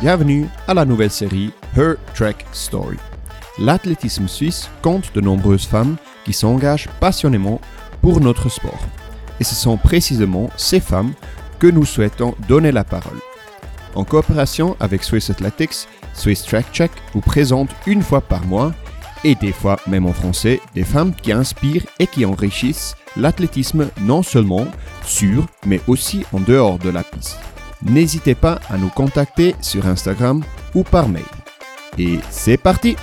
Bienvenue à la nouvelle série Her Track Story. L'athlétisme suisse compte de nombreuses femmes qui s'engagent passionnément pour notre sport. Et ce sont précisément ces femmes que nous souhaitons donner la parole. En coopération avec Swiss Athletics, Swiss Track Check vous présente une fois par mois, et des fois même en français, des femmes qui inspirent et qui enrichissent l'athlétisme non seulement sur, mais aussi en dehors de la piste. N'hésitez pas à nous contacter sur Instagram ou par mail. Et c'est parti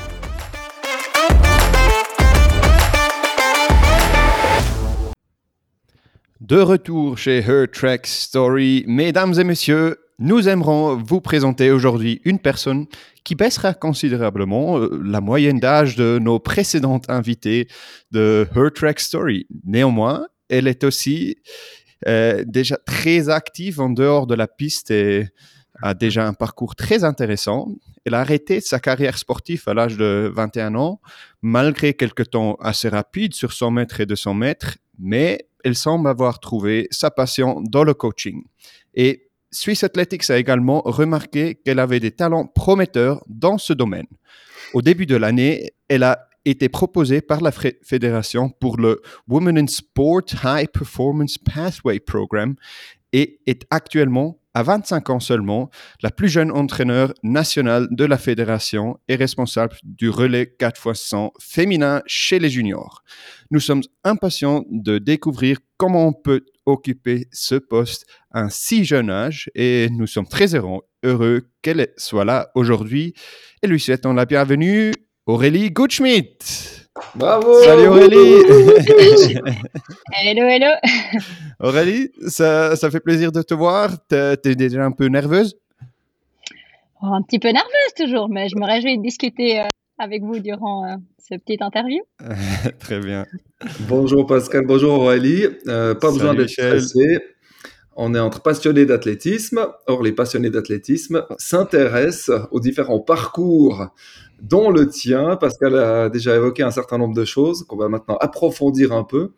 De retour chez Her Track Story, mesdames et messieurs, nous aimerons vous présenter aujourd'hui une personne qui baissera considérablement euh, la moyenne d'âge de nos précédentes invités de Her Track Story. Néanmoins, elle est aussi euh, déjà très active en dehors de la piste et a déjà un parcours très intéressant. Elle a arrêté sa carrière sportive à l'âge de 21 ans, malgré quelques temps assez rapides sur 100 mètres et 200 mètres, mais elle semble avoir trouvé sa passion dans le coaching. Et Swiss Athletics a également remarqué qu'elle avait des talents prometteurs dans ce domaine. Au début de l'année, elle a été proposée par la fédération pour le Women in Sport High Performance Pathway Program et est actuellement à 25 ans seulement, la plus jeune entraîneur nationale de la fédération et responsable du relais 4x100 féminin chez les juniors. Nous sommes impatients de découvrir comment on peut occuper ce poste à un si jeune âge et nous sommes très heureux qu'elle soit là aujourd'hui et lui souhaitons la bienvenue, Aurélie Goodschmidt. Bravo Salut Aurélie Hello, hello Aurélie, ça, ça, fait plaisir de te voir. Tu es déjà un peu nerveuse? Oh, Un petit peu nerveuse toujours, mais je me réjouis de discuter euh, avec vous durant euh, ce petit interview. Très bien. Bonjour Pascal, bonjour Aurélie. Euh, pas besoin d'être stressé. On est entre passionnés d'athlétisme. Or, les passionnés d'athlétisme s'intéressent aux différents parcours dont le tien. Pascal a déjà évoqué un certain nombre de choses qu'on va maintenant approfondir un peu.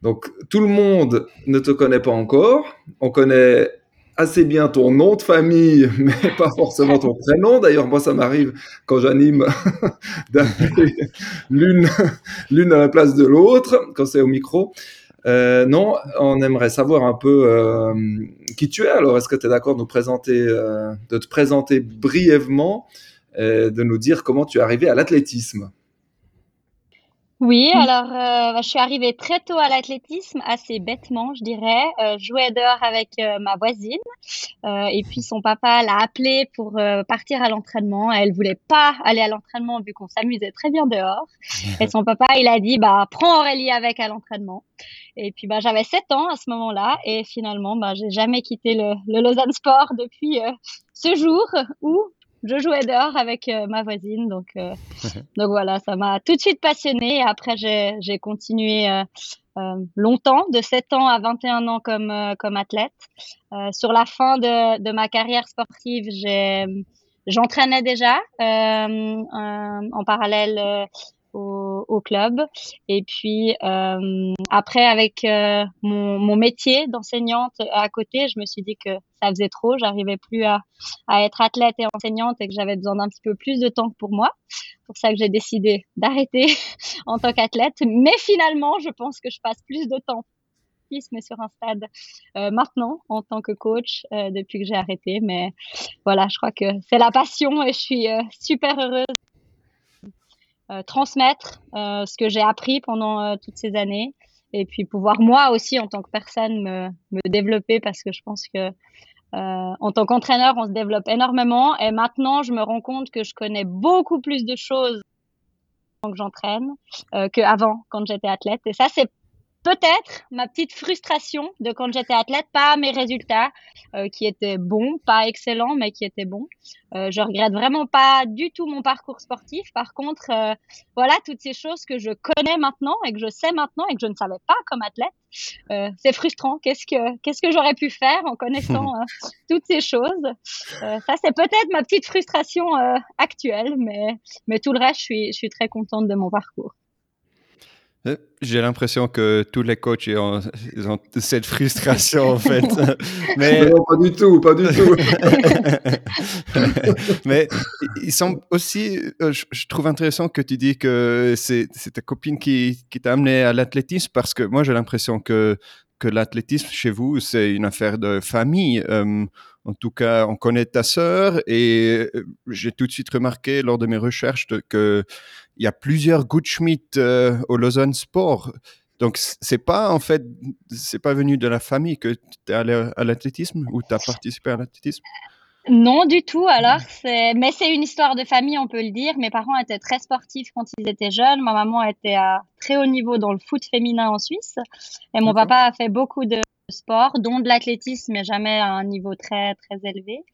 Donc, tout le monde ne te connaît pas encore. On connaît assez bien ton nom de famille, mais pas forcément ton prénom. D'ailleurs, moi, ça m'arrive quand j'anime l'une, l'une à la place de l'autre, quand c'est au micro. Euh, non, on aimerait savoir un peu euh, qui tu es. Alors, est-ce que tu es d'accord de nous présenter, euh, de te présenter brièvement euh, de nous dire comment tu es arrivé à l'athlétisme? Oui, alors euh, bah, je suis arrivée très tôt à l'athlétisme, assez bêtement, je dirais. Euh, je jouais dehors avec ma voisine et puis son papa l'a appelée pour partir à l'entraînement. Elle voulait pas aller à l'entraînement vu qu'on s'amusait très bien dehors. Et son papa, il a dit bah prends Aurélie avec à l'entraînement. Et puis bah j'avais 7 ans à ce moment-là et finalement bah j'ai jamais quitté le, le Lausanne Sport depuis ce jour où je jouais dehors avec euh, ma voisine. Donc, euh, donc voilà, ça m'a tout de suite passionnée. Après, j'ai continué euh, euh, longtemps, de 7 ans à 21 ans comme, comme athlète. sur la fin de, de ma carrière sportive, j'entraînais déjà en parallèle au, au, club. Et puis euh, après, avec euh, mon, mon, métier d'enseignante à côté, je me suis dit que ça faisait trop. J'arrivais plus à, à, être athlète et enseignante et que j'avais besoin d'un petit peu plus de temps pour moi. C'est pour ça que j'ai décidé d'arrêter en tant qu'athlète. Mais finalement, je pense que je passe plus de temps mais sur un stade euh, maintenant en tant que coach euh, depuis que j'ai arrêté. Mais voilà, je crois que c'est la passion et je suis euh, super heureuse transmettre euh, ce que j'ai appris pendant euh, toutes ces années. Et puis pouvoir moi aussi en tant que personne me, me développer parce que je pense que en tant qu'entraîneur on se développe énormément. Et maintenant je me rends compte que je connais beaucoup plus de choses que j'entraîne euh, qu'avant quand j'étais athlète. Et ça c'est peut-être ma petite frustration de quand j'étais athlète, pas mes résultats euh, qui étaient bons, pas excellents, mais qui étaient bons. Euh, je regrette vraiment pas du tout mon parcours sportif. Par contre, euh, voilà toutes ces choses que je connais maintenant et que je sais maintenant et que je ne savais pas comme athlète. Euh, c'est frustrant. Qu'est-ce que qu'est-ce que j'aurais pu faire en connaissant euh, toutes ces choses? Ça, c'est peut-être ma petite frustration actuelle, mais mais tout le reste, je suis je suis très contente de mon parcours. Euh, j'ai l'impression que tous les coachs ont, ont cette frustration en fait. Mais non, pas du tout, pas du tout. Mais ils sont aussi, euh, je trouve intéressant que tu dis que c'est ta copine qui, qui t'a amené à l'athlétisme parce que moi j'ai l'impression que, que l'athlétisme chez vous c'est une affaire de famille. Euh, en tout cas, on connaît ta sœur et j'ai tout de suite remarqué lors de mes recherches que il y a plusieurs Gutschmidt euh, au Lausanne Sport. Donc, c'est pas en fait, c'est pas venu de la famille que tu es allé à l'athlétisme ou tu as participé à l'athlétisme? Non, du tout. Alors, c'est, mais c'est une histoire de famille, on peut le dire. Mes parents étaient très sportifs quand ils étaient jeunes. Ma maman était à très haut niveau dans le foot féminin en Suisse. Et mon papa a fait beaucoup de sport, dont de l'athlétisme, mais jamais à un niveau très, très élevé.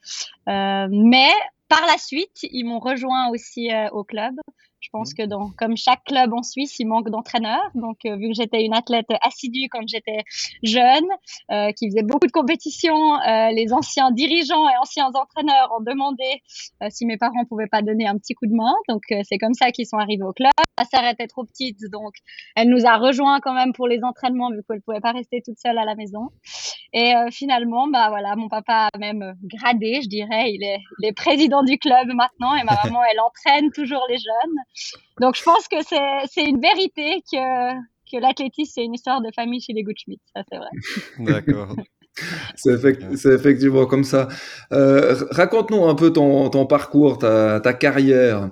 Euh, mais par la suite, ils m'ont rejoint aussi euh, au club. Je pense que dans, comme chaque club en Suisse, il manque d'entraîneurs. Donc, euh, vu que j'étais une athlète assidue quand j'étais jeune, euh, qui faisait beaucoup de compétitions, euh, les anciens dirigeants et anciens entraîneurs ont demandé euh, si mes parents pouvaient pas donner un petit coup de main. Donc, euh, c'est comme ça qu'ils sont arrivés au club. Ma sœur était trop petite, donc elle nous a rejoints quand même pour les entraînements, vu qu'elle pouvait pas rester toute seule à la maison. Et finalement, bah voilà, mon papa a même gradé, je dirais. Il est, il est président du club maintenant, et ma maman, elle entraîne toujours les jeunes. Donc je pense que c'est une vérité que, que l'athlétisme, c'est une histoire de famille chez les Goodschmidt, ça c'est vrai. D'accord. C'est effectivement comme ça. Euh, Raconte-nous un peu ton, ton parcours, ta, ta carrière.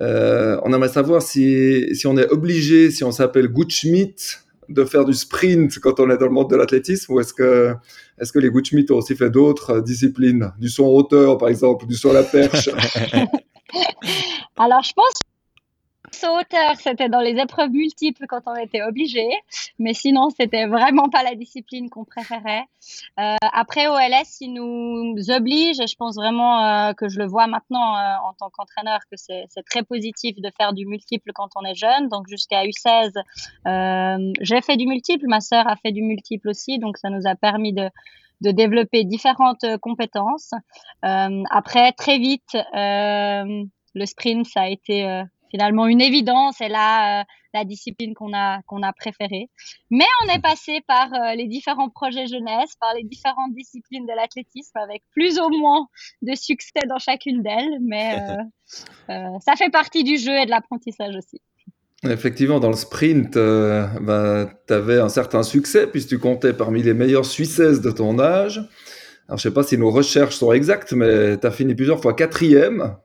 Euh, on aimerait savoir si, si on est obligé, si on s'appelle Gutschmidt, de faire du sprint quand on est dans le monde de l'athlétisme ou est-ce que, est-ce que les Gutschmidt ont aussi fait d'autres disciplines, du saut en hauteur par exemple, du saut à la perche Alors je pense sauteur, c'était dans les épreuves multiples quand on était obligé, mais sinon c'était vraiment pas la discipline qu'on préférait. Euh, après OLS, ils nous obligent, et je pense vraiment euh, que je le vois maintenant euh, en tant qu'entraîneur que c'est très positif de faire du multiple quand on est jeune. Donc jusqu'à U16, euh, j'ai fait du multiple, ma sœur a fait du multiple aussi, donc ça nous a permis de de développer différentes compétences. Après, très vite, le sprint, ça a été finalement une évidence et là euh, la discipline qu'on a qu'on a préférée. Mais on est passé par euh, les différents projets jeunesse, par les différentes disciplines de l'athlétisme avec plus ou moins de succès dans chacune d'elles, mais euh, ça fait partie du jeu et de l'apprentissage aussi. Effectivement, dans le sprint, bah, tu avais un certain succès puisque tu comptais parmi les meilleures Suissaises de ton âge. Alors, je sais pas si nos recherches sont exactes, mais tu as fini plusieurs fois quatrième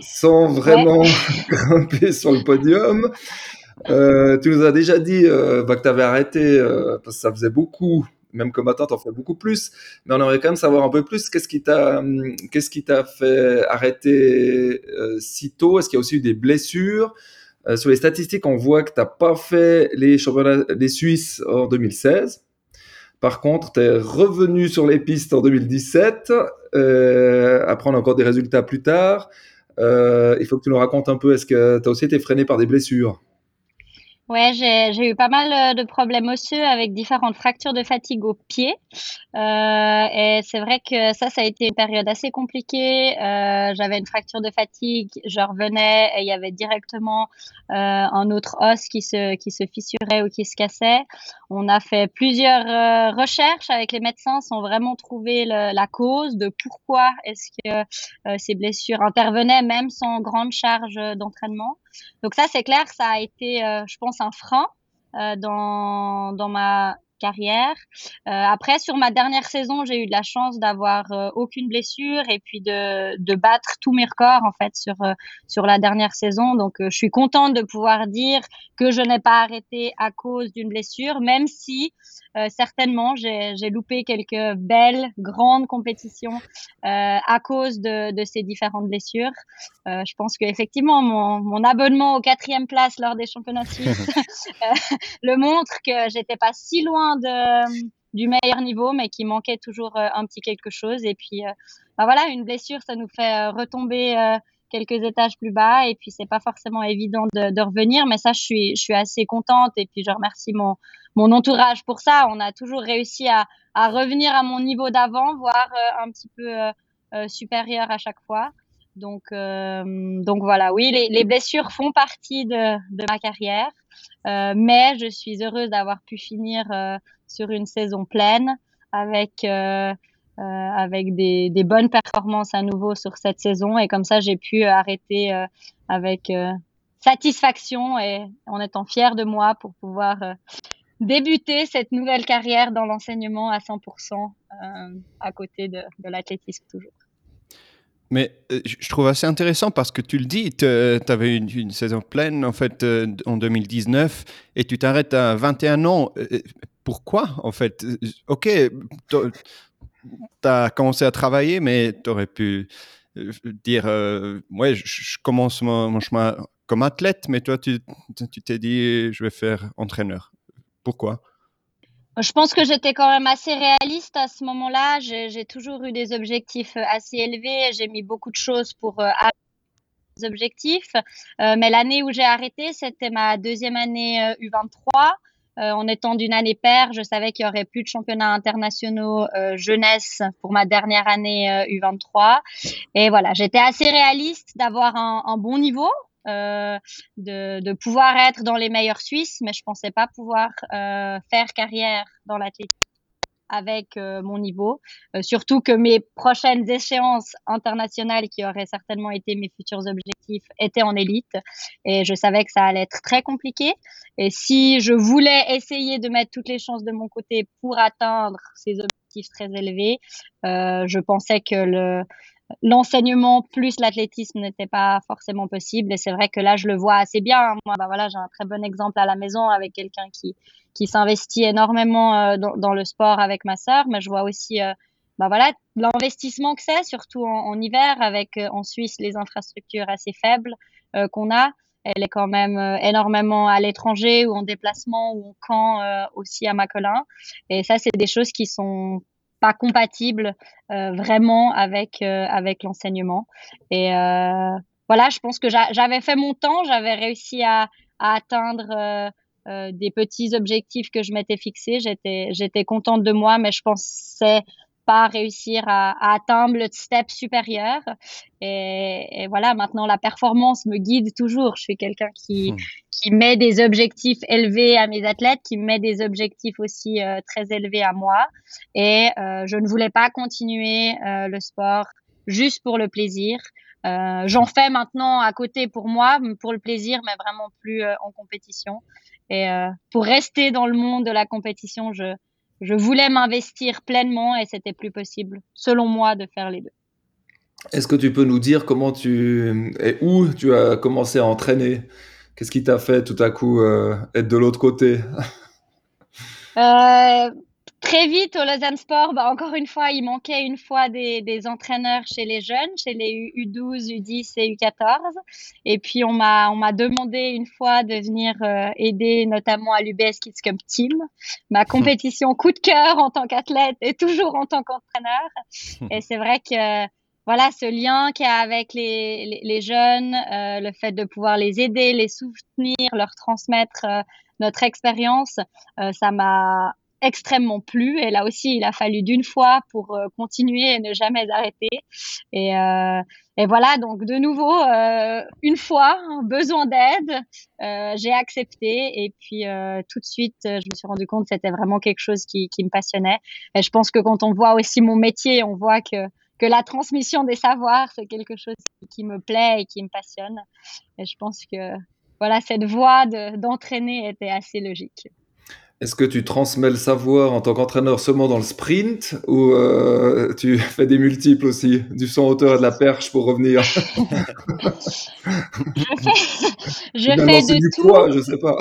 sans vraiment grimper sur le podium. Euh, tu nous as déjà dit euh, bah, que tu avais arrêté euh, parce que ça faisait beaucoup, même comme matin, tu en fais beaucoup plus. Mais on aimerait quand même savoir un peu plus qu'est-ce qui t'a qu'est-ce qui t'a fait arrêter si tôt? Est-ce qu'il y a aussi eu des blessures? Sur les statistiques, on voit que tu n'as pas fait les championnats des Suisses en 2016. Par contre, tu es revenu sur les pistes en 2017. après, on a encore des résultats plus tard. Euh, il faut que tu nous racontes un peu, est-ce que tu as aussi été freiné par des blessures? Ouais, j'ai eu pas mal euh, de problèmes osseux avec différentes fractures de fatigue au pied. Euh, et c'est vrai que ça, ça a été une période assez compliquée. Euh, J'avais une fracture de fatigue, je revenais et il y avait directement un autre os qui se, qui se fissurait ou qui se cassait. On a fait plusieurs recherches avec les médecins sans vraiment trouver la cause de pourquoi est-ce que ces blessures intervenaient même sans grande charge d'entraînement. Donc ça, c'est clair, ça a été, euh, je pense, un frein euh, dans, dans ma carrière. Euh, après, sur ma dernière saison, j'ai eu de la chance d'avoir euh, aucune blessure et puis de, battre tous mes records en fait sur euh, sur la dernière saison. Donc, je suis contente de pouvoir dire que je n'ai pas arrêté à cause d'une blessure, même si certainement j'ai loupé quelques belles grandes compétitions à cause de, ces différentes blessures. je pense que effectivement mon, abonnement aux quatrième place lors des championnats suisses le montre que j'étais pas si loin du meilleur niveau, mais qui manquait toujours euh, un petit quelque chose. Et puis, euh, bah voilà, une blessure, ça nous fait euh, retomber quelques étages plus bas. Et puis c'est pas forcément évident de, revenir. Mais ça je suis assez contente. Et puis je remercie mon entourage pour ça. On a toujours réussi à, revenir à mon niveau d'avant voire un petit peu supérieur à chaque fois Donc, donc voilà, oui, les, les, blessures font partie de, ma carrière, mais je suis heureuse d'avoir pu finir sur une saison pleine avec euh, des, bonnes performances à nouveau sur cette saison. Et comme ça, j'ai pu arrêter euh, avec euh, satisfaction et en étant fière de moi pour pouvoir débuter cette nouvelle carrière dans l'enseignement à 100% à côté de l'athlétisme toujours. Mais je trouve assez intéressant parce que tu le dis, tu avais une, saison pleine en fait en 2019 et tu t'arrêtes à 21 ans. Pourquoi en fait? Ok, tu as commencé à travailler, mais tu aurais pu euh, dire euh, Ouais, je, commence mon, chemin comme athlète, mais toi, tu t'es dit Je vais faire entraîneur. Pourquoi? Je pense que j'étais quand même assez réaliste à ce moment-là. J'ai toujours eu des objectifs assez élevés. J'ai mis beaucoup de choses pour euh, objectifs. mais l'année où j'ai arrêté, c'était ma deuxième année U23. Euh, en étant d'une année paire, je savais qu'il y aurait plus de championnats internationaux euh, jeunesse pour ma dernière année U23. Euh, Et voilà, j'étais assez réaliste d'avoir un, un, bon niveau. Euh, de, pouvoir être dans les meilleurs Suisses, mais je pensais pas pouvoir euh, faire carrière dans l'athlétisme avec euh, mon niveau. Surtout que mes prochaines échéances internationales, qui auraient certainement été mes futurs objectifs, étaient en élite. Et je savais que ça allait être très compliqué. Et si je voulais essayer de mettre toutes les chances de mon côté pour atteindre ces objectifs très élevés, je pensais que le l'enseignement plus l'athlétisme n'était pas forcément possible. Et c'est vrai que là, je le vois assez bien. Moi, bah voilà, j'ai un très bon exemple à la maison avec quelqu'un qui qui s'investit énormément euh, dans, le sport avec ma sœur, mais je vois aussi bah voilà l'investissement que c'est, surtout en, en, hiver avec euh, en Suisse les infrastructures assez faibles qu'on a. Elle est quand même énormément à l'étranger ou en déplacement ou en camp aussi à Macolin. Et ça, c'est des choses qui sont pas compatibles euh, vraiment avec avec l'enseignement. Et euh, voilà, je pense que j'avais fait mon temps, j'avais réussi à, à atteindre euh, des petits objectifs que je m'étais fixés. J'étais contente de moi, mais je pensais pas réussir à, à atteindre le step supérieur. Et, et, voilà, maintenant la performance me guide toujours. Je suis quelqu'un qui, hmm. qui met des objectifs élevés à mes athlètes, qui met des objectifs aussi euh, très élevés à moi. Et euh, je ne voulais pas continuer euh, le sport juste pour le plaisir. J'en fais maintenant à côté pour moi, pour le plaisir, mais vraiment plus en compétition. Et pour rester dans le monde de la compétition, je, je voulais m'investir pleinement et c'était plus possible, selon moi, de faire les deux. Est-ce que tu peux nous dire comment tu et où tu as commencé à entraîner? Qu'est-ce qui t'a fait tout à coup euh, être de l'autre côté? Euh, Très vite au Lausanne Sport, bah, encore une fois, il manquait une fois des, des entraîneurs chez les jeunes, chez les U12, U10 et U14. Et puis on m'a on m'a demandé une fois de venir euh, aider notamment à l'UBS Kids Cup Team, ma compétition coup de cœur en tant qu'athlète et toujours en tant qu'entraîneur. Et c'est vrai que voilà ce lien qu'il y a avec les, les, les jeunes, euh, le fait de pouvoir les aider, les soutenir, leur transmettre euh, notre expérience, euh, ça m'a extrêmement plu. Et là aussi, il a fallu d'une fois pour euh, continuer et ne jamais arrêter. Et, euh, et voilà, donc de nouveau, euh, une fois, besoin d'aide, euh, j'ai accepté. Et puis euh, tout de suite, je me suis rendu compte que c'était vraiment quelque chose qui, qui me passionnait. Et je pense que quand on voit aussi mon métier, on voit que que la transmission des savoirs, c'est quelque chose qui me plaît et qui me passionne. Et je pense que voilà, cette voie d'entraîner était assez logique. Est-ce que tu transmets le savoir en tant qu'entraîneur seulement dans le sprint ou euh, tu fais des multiples aussi, du son hauteur et de la perche pour revenir? Je fais, je fais de du tout. Poids, je sais pas.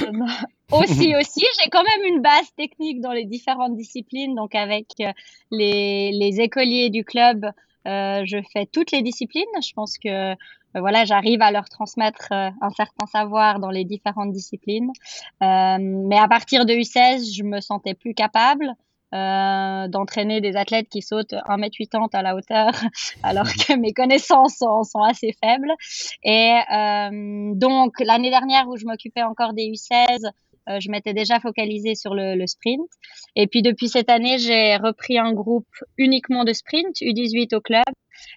aussi, aussi, j'ai quand même une base technique dans les différentes disciplines, donc avec euh, les, les écoliers du club. Euh, je fais toutes les disciplines. Je pense que euh, voilà, j'arrive à leur transmettre euh, un certain savoir dans les différentes disciplines. Euh, mais à partir de U16, je me sentais plus capable. Euh, d'entraîner des athlètes qui sautent 1m80 à la hauteur alors que mes connaissances sont, sont assez faibles. Et euh, donc l'année dernière où je m'occupais encore des U16, euh, je m'étais déjà focalisée sur le, sprint. Et puis depuis cette année, j'ai repris un groupe uniquement de sprint, U18 au club.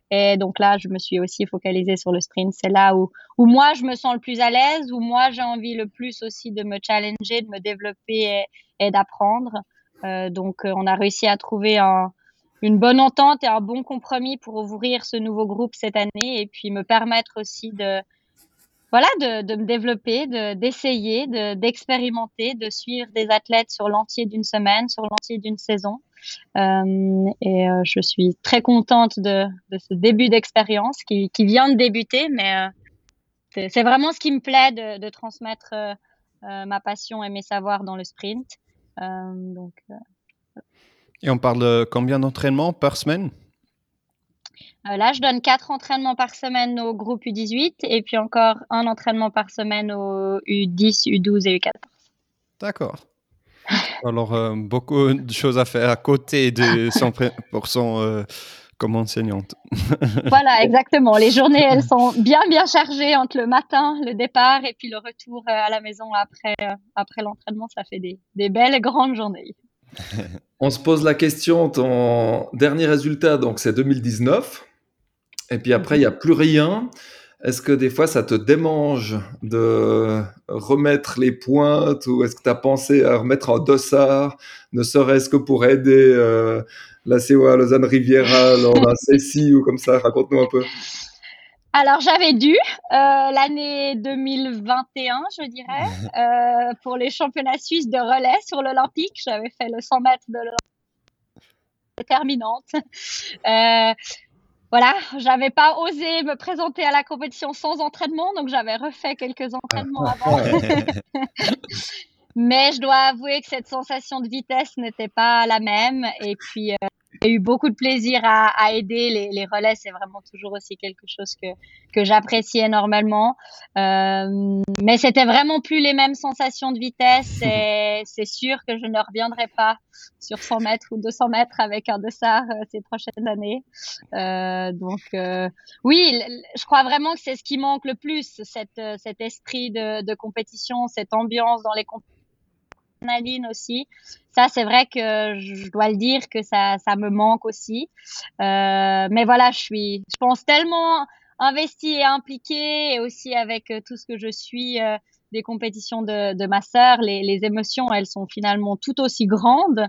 Et donc là, je me suis aussi focalisée sur le sprint. C'est là où, où moi, je me sens le plus à l'aise, où moi, j'ai envie le plus aussi de me challenger, de me développer et, d'apprendre. Euh, donc, on a réussi à trouver un, une bonne entente et un bon compromis pour ouvrir ce nouveau groupe cette année et puis me permettre aussi de voilà de, de me développer, d'essayer, de, d'expérimenter, de, suivre des athlètes sur l'entier d'une semaine, sur l'entier d'une saison. Euh, et euh, je suis très contente de, de ce début d'expérience qui, qui, vient de débuter, mais euh, c'est vraiment ce qui me plaît de, de transmettre ma passion et mes savoirs dans le sprint. donc et on parle de combien d'entraînements par semaine? Là, je donne quatre entraînements par semaine au groupe U18 et puis encore un entraînement par semaine au U10, U12 et U14. D'accord. Alors, euh, beaucoup de choses à faire à côté de 100% euh, comme enseignante. voilà, exactement. Les journées, elles sont bien, bien chargées entre le matin, le départ et puis le retour à la maison après, après l'entraînement. Ça fait des, des belles grandes journées. On se pose la question, ton dernier résultat, donc c'est 2019, et puis après, il n'y a plus rien. Est-ce que des fois, ça te démange de remettre les pointes ou est-ce que tu as pensé à remettre en dossard, ne serait-ce que pour aider euh, la COA Lausanne Riviera lors d'un CECI ou comme ça? Raconte-nous un peu. Alors j'avais dû euh, l'année 2021, je dirais, euh, pour les championnats suisses de relais sur l'Olympique. J'avais fait le 100 mètres de l'Olympique déterminante. Voilà, j'avais pas osé me présenter à la compétition sans entraînement, donc j'avais refait quelques entraînements ah, avant. Mais je dois avouer que cette sensation de vitesse n'était pas la même. Et puis, euh, j'ai eu beaucoup de plaisir à, à aider. Les, les relais, c'est vraiment toujours aussi quelque chose que, que j'apprécie énormément. Euh, mais c'était vraiment plus les mêmes sensations de vitesse. Et c'est sûr que je ne reviendrai pas sur 100 mètres ou 200 mètres avec un dossard euh, ces prochaines années. Euh, donc, euh, oui, je crois vraiment que c'est ce qui manque le plus, cette, euh, cet esprit de, de compétition, cette ambiance dans les compétitions aussi. Ça, c'est vrai que je dois le dire que ça, ça me manque aussi. Euh, mais voilà, je suis, je pense tellement investie et impliquée, et aussi avec euh, tout ce que je suis euh, des compétitions de, ma sœur, les, émotions, elles sont finalement tout aussi grandes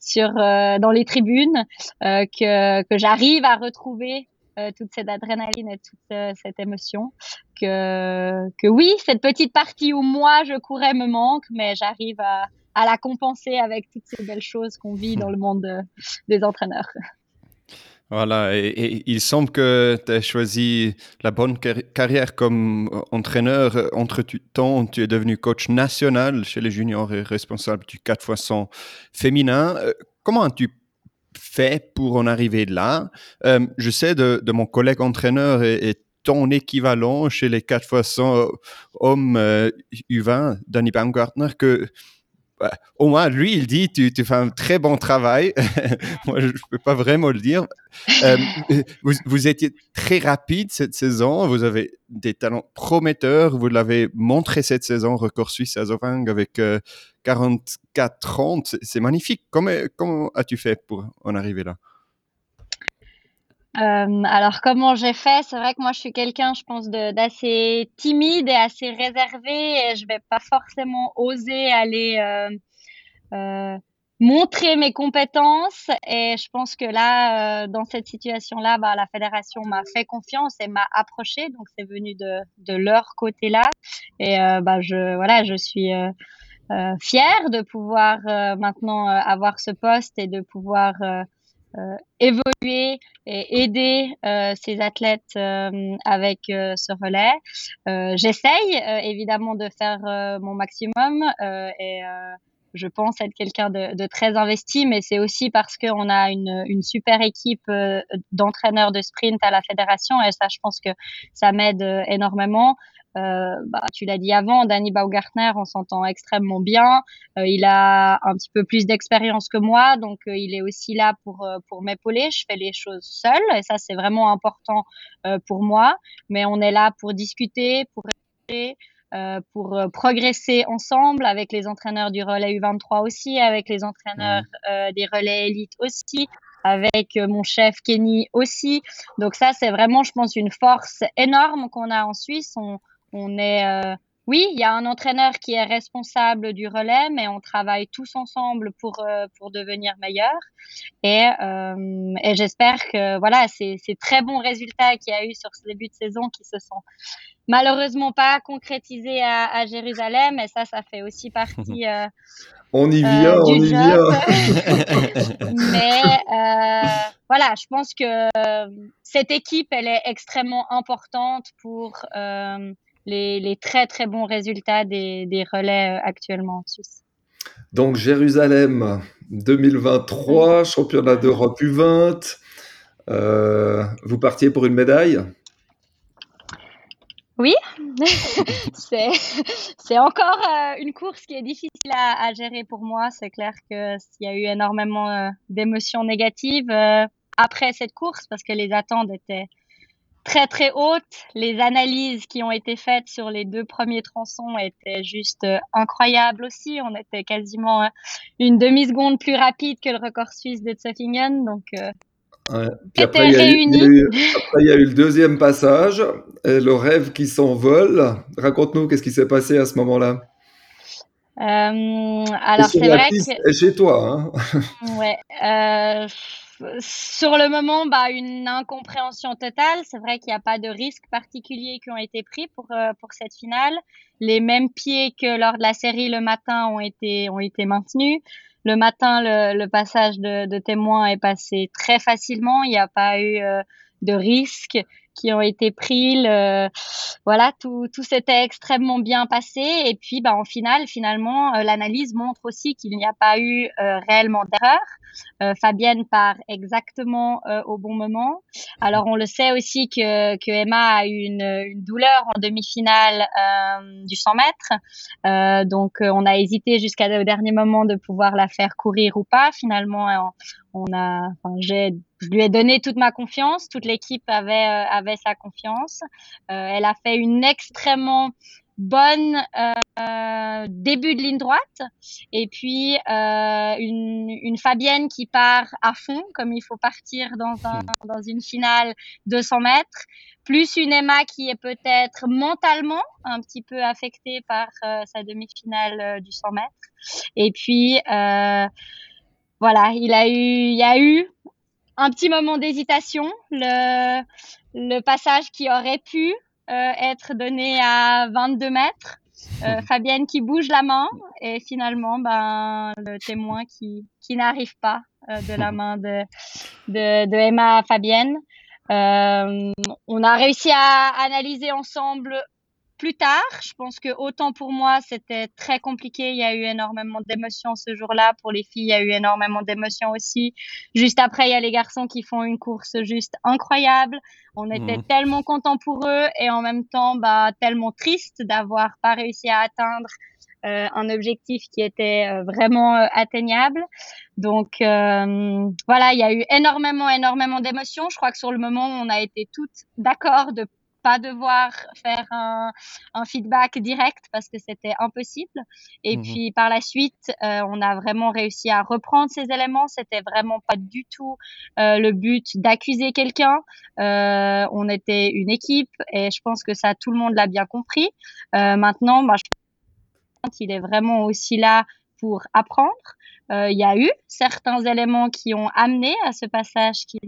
sur dans les tribunes que, que j'arrive à retrouver euh, toute cette adrénaline et toute euh, cette émotion. Que, que oui, cette petite partie où moi je courais me manque, mais j'arrive à, à, la compenser avec toutes ces belles choses qu'on vit dans le monde de, des entraîneurs. Voilà, et, il semble que tu as choisi la bonne carrière comme entraîneur. Entre-temps, tu es devenu coach national chez les juniors et responsable du 4 x 100 féminin. Euh, comment as-tu fait pour en arriver là. Euh, je sais de, mon collègue entraîneur et, ton équivalent chez les 4 fois 100 hommes euh, U20, Danny Baumgartner, que au moins, lui, il dit, tu, tu fais un très bon travail. Moi, je ne peux pas vraiment le dire. Euh, vous, vous, étiez très rapide cette saison. Vous avez des talents prometteurs. Vous l'avez montré cette saison, record suisse à Zovang avec euh, 44-30. C'est magnifique. Comment, comment as-tu fait pour en arriver là? Euh, alors comment j'ai fait? C'est vrai que moi je suis quelqu'un, je pense, d'assez timide et assez réservé et je vais pas forcément oser aller euh, euh, montrer mes compétences. Et je pense que là, dans cette situation-là, bah, la fédération m'a fait confiance et m'a approché, donc c'est venu de, leur côté là et bah je voilà, je suis fière de pouvoir maintenant avoir ce poste et de pouvoir évoluer et aider euh, ces athlètes euh, avec ce relais. J'essaye évidemment de faire mon maximum et je pense être quelqu'un de, de, très investi, mais c'est aussi parce qu'on a une, une, super équipe d'entraîneurs de sprint à la fédération et ça, je pense que ça m'aide énormément. Euh, bah, tu l'as dit avant, Danny Baugartner, on s'entend extrêmement bien. Euh, il a un petit peu plus d'expérience que moi, donc euh, il est aussi là pour pour m'épauler. Je fais les choses seule et ça c'est vraiment important pour moi. Mais on est là pour discuter, pour pour progresser ensemble avec les entraîneurs du relais U23 aussi, avec les entraîneurs des relais élites aussi. avec mon chef Kenny aussi. Donc ça, c'est vraiment, je pense, une force énorme qu'on a en Suisse. On, on est oui, il y a un entraîneur qui est responsable du relais, mais on travaille tous ensemble pour euh, pour devenir meilleurs. Et, euh, et j'espère que voilà, ces, ces très bons résultats qu'il y a eu sur ce début de saison qui se sont malheureusement pas concrétisés à, à Jérusalem, et ça, ça fait aussi partie. Euh, on y vient, on y vient. mais voilà, je pense que cette équipe, elle est extrêmement importante pour les, très très bons résultats des, relais euh, actuellement en Suisse. Donc Jérusalem 2023, championnat d'Europe U20. Euh, vous partiez pour une médaille? Oui, c'est encore euh, une course qui est difficile à, gérer pour moi. C'est clair qu'il y a eu énormément d'émotions négatives après cette course parce que les attentes étaient très très haute. Les analyses qui ont été faites sur les deux premiers tronçons étaient juste euh, incroyables aussi. On était quasiment euh, une demi-seconde plus rapide que le record suisse de Zöffingen. Donc, euh, après, il y, a eu le deuxième passage, le rêve qui s'envole. Raconte-nous, qu'est-ce qui s'est passé à ce moment-là? Alors, c'est vrai que... chez toi. Hein ouais sur le moment, bah, une incompréhension totale. C'est vrai qu'il n'y a pas de risques particuliers qui ont été pris pour, euh, pour cette finale. Les mêmes pieds que lors de la série le matin ont été, ont été maintenus. Le matin, le, passage de, témoins est passé très facilement. Il n'y a pas eu euh, de risques qui ont été pris. Le, voilà, tout, tout s'était extrêmement bien passé. Et puis, bah, en finale, finalement, euh, l'analyse montre aussi qu'il n'y a pas eu réellement d'erreur. Euh, Fabienne part exactement euh, au bon moment. Alors on le sait aussi que, que Emma a eu une, une douleur en demi-finale euh, du 100 mètres. donc on a hésité jusqu'à le dernier moment de pouvoir la faire courir ou pas. Finalement, on, a, enfin, j'ai, je lui ai donné toute ma confiance. Toute l'équipe avait avait sa confiance. elle a fait une extrêmement bonne euh, début de ligne droite et puis euh, une, une, Fabienne qui part à fond comme il faut partir dans, un, hmm. dans une finale 200 mètres plus une Emma qui est peut-être mentalement un petit peu affectée par euh, sa demi-finale euh, du 100 mètres et puis euh, voilà il a eu il y a eu un petit moment d'hésitation le le passage qui aurait pu euh, être donné à 22 mètres. Euh, Fabienne qui bouge la main et finalement ben le témoin qui qui n'arrive pas euh, de la main de de, de Emma à Fabienne. On a réussi à analyser ensemble plus tard. Je pense que autant pour moi, c'était très compliqué. Il y a eu énormément d'émotions ce jour-là. Pour les filles, il y a eu énormément d'émotions aussi. Juste après, il y a les garçons qui font une course juste incroyable. On était mhm. tellement contents pour eux et en même temps, bah, tellement triste d'avoir pas réussi à atteindre euh, un objectif qui était euh, vraiment euh, atteignable. Donc voilà, il y a eu énormément, énormément d'émotions. Je crois que sur le moment, on a été toutes d'accord de pas devoir faire un, un feedback direct parce que c'était impossible. Et mhm. puis par la suite, euh, on a vraiment réussi à reprendre ces éléments. C'était vraiment pas du tout euh, le but d'accuser quelqu'un. Euh, on était une équipe et je pense que ça tout le monde l'a bien compris. Euh, maintenant, bah, je pense qu'il est vraiment aussi là pour apprendre. Euh, il y a eu certains éléments qui ont amené à ce passage qui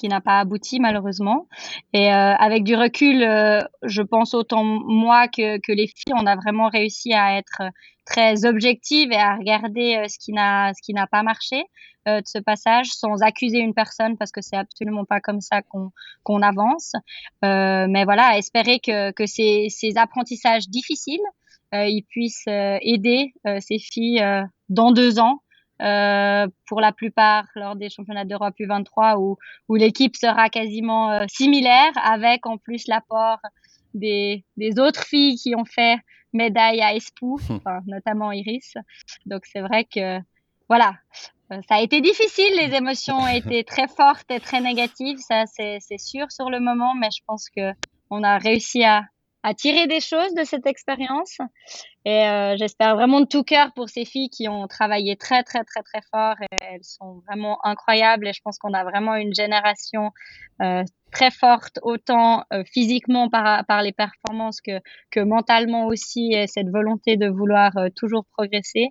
qui n'a pas abouti malheureusement. Et euh, avec du recul, euh, je pense autant moi que, que les filles, on a vraiment réussi à être très objective et à regarder euh, ce qui n'a ce qui n'a pas marché de ce passage sans accuser une personne parce que c'est absolument pas comme ça qu'on qu'on avance. mais voilà, espérer que que ces ces apprentissages difficiles ils puissent aider ces filles dans deux ans euh, pour la plupart lors des championnats d'Europe U23 où, où l'équipe sera quasiment euh, similaire avec en plus l'apport des, des autres filles qui ont fait médaille à Espoo, enfin, notamment Iris. Donc c'est vrai que voilà, euh, ça a été difficile, les émotions ont été très fortes et très négatives, ça c'est sûr sur le moment, mais je pense que on a réussi à, à tirer des choses de cette expérience. Et euh, j'espère vraiment de tout cœur pour ces filles qui ont travaillé très, très, très, très fort. Et elles sont vraiment incroyables. Et je pense qu'on a vraiment une génération euh, très forte, autant euh, physiquement par, par les performances que, que mentalement aussi, et cette volonté de vouloir euh, toujours progresser.